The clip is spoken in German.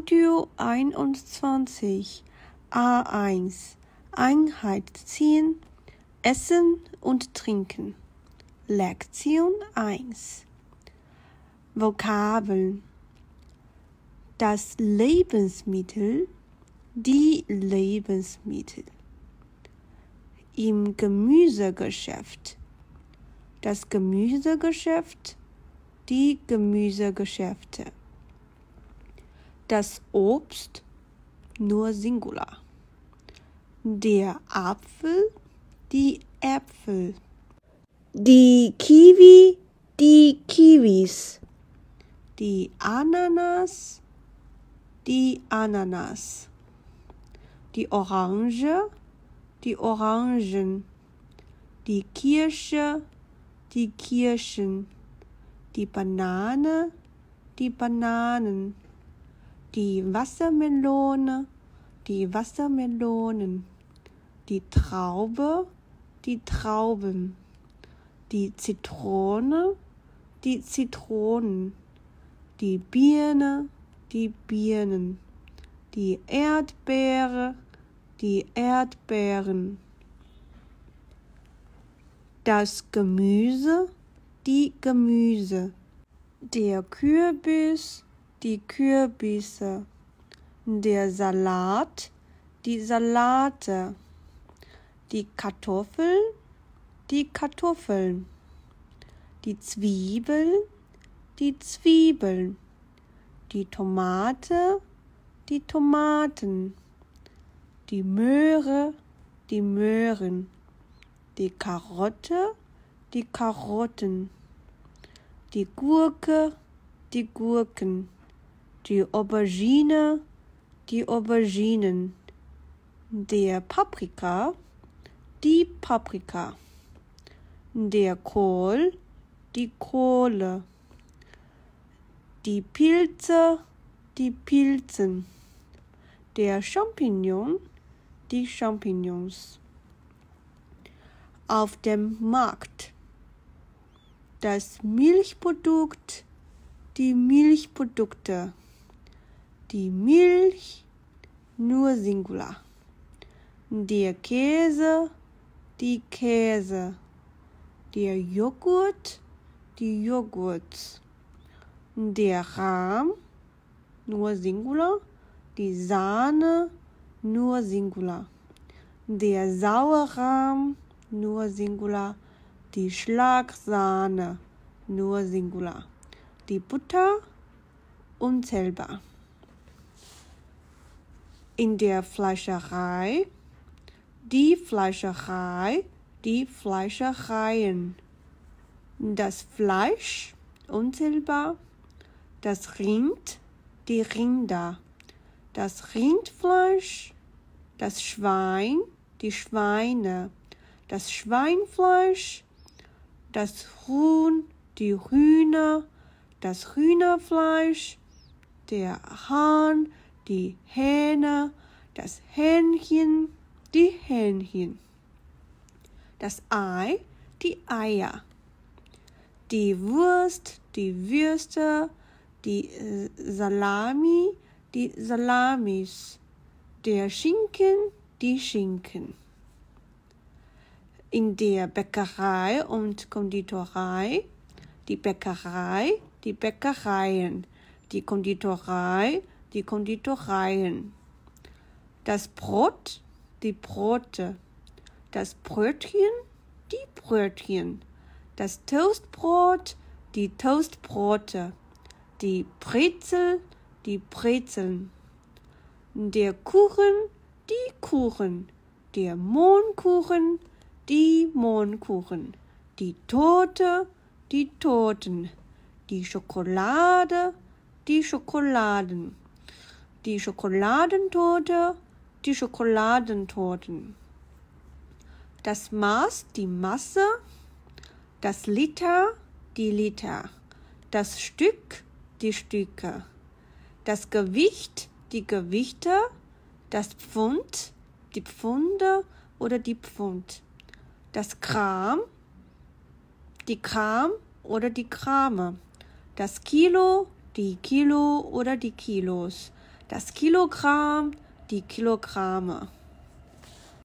Audio 21 A1 Einheit ziehen, Essen und Trinken. Lektion 1 Vokabeln Das Lebensmittel, die Lebensmittel. Im Gemüsegeschäft. Das Gemüsegeschäft, die Gemüsegeschäfte. Das Obst, nur Singular. Der Apfel, die Äpfel. Die Kiwi, die Kiwis. Die Ananas, die Ananas. Die Orange, die Orangen. Die Kirsche, die Kirschen. Die Banane, die Bananen. Die Wassermelone, die Wassermelonen. Die Traube, die Trauben. Die Zitrone, die Zitronen. Die Birne, die Birnen. Die Erdbeere, die Erdbeeren. Das Gemüse, die Gemüse. Der Kürbis, die Kürbisse. Der Salat, die Salate. Die Kartoffel, die Kartoffeln. Die Zwiebel, die Zwiebeln. Die Tomate, die Tomaten. Die Möhre, die Möhren. Die Karotte, die Karotten. Die Gurke, die Gurken. Die Aubergine, die Auberginen. Der Paprika, die Paprika. Der Kohl, die Kohle. Die Pilze, die Pilzen. Der Champignon, die Champignons. Auf dem Markt. Das Milchprodukt, die Milchprodukte. Die Milch, nur Singular. Der Käse, die Käse. Der Joghurt, die Joghurt. Der Rahm, nur Singular. Die Sahne, nur Singular. Der Sauerrahm, nur Singular. Die Schlagsahne, nur Singular. Die Butter, unzählbar. In der Fleischerei, die Fleischerei, die Fleischereien. Das Fleisch, unzählbar. Das Rind, die Rinder. Das Rindfleisch, das Schwein, die Schweine. Das Schweinfleisch, das Huhn, die Hühner, das Hühnerfleisch, der Hahn, die Hähne, das Hähnchen, die Hähnchen, das Ei, die Eier, die Wurst, die Würste, die äh, Salami, die Salamis, der Schinken, die Schinken. In der Bäckerei und Konditorei, die Bäckerei, die Bäckereien, die Konditorei, die Konditoreien. Das Brot, die Brote. Das Brötchen, die Brötchen. Das Toastbrot, die Toastbrote. Die Brezel, die Brezeln. Der Kuchen, die Kuchen. Der Mohnkuchen, die Mohnkuchen. Die Torte, die Torten. Die Schokolade, die Schokoladen. Die Schokoladentorte, die Schokoladentorten. Das Maß, die Masse. Das Liter, die Liter. Das Stück, die Stücke. Das Gewicht, die Gewichte. Das Pfund, die Pfunde oder die Pfund. Das Kram, die Kram oder die Krame. Das Kilo, die Kilo oder die Kilos. Das Kilogramm, die Kilogramme.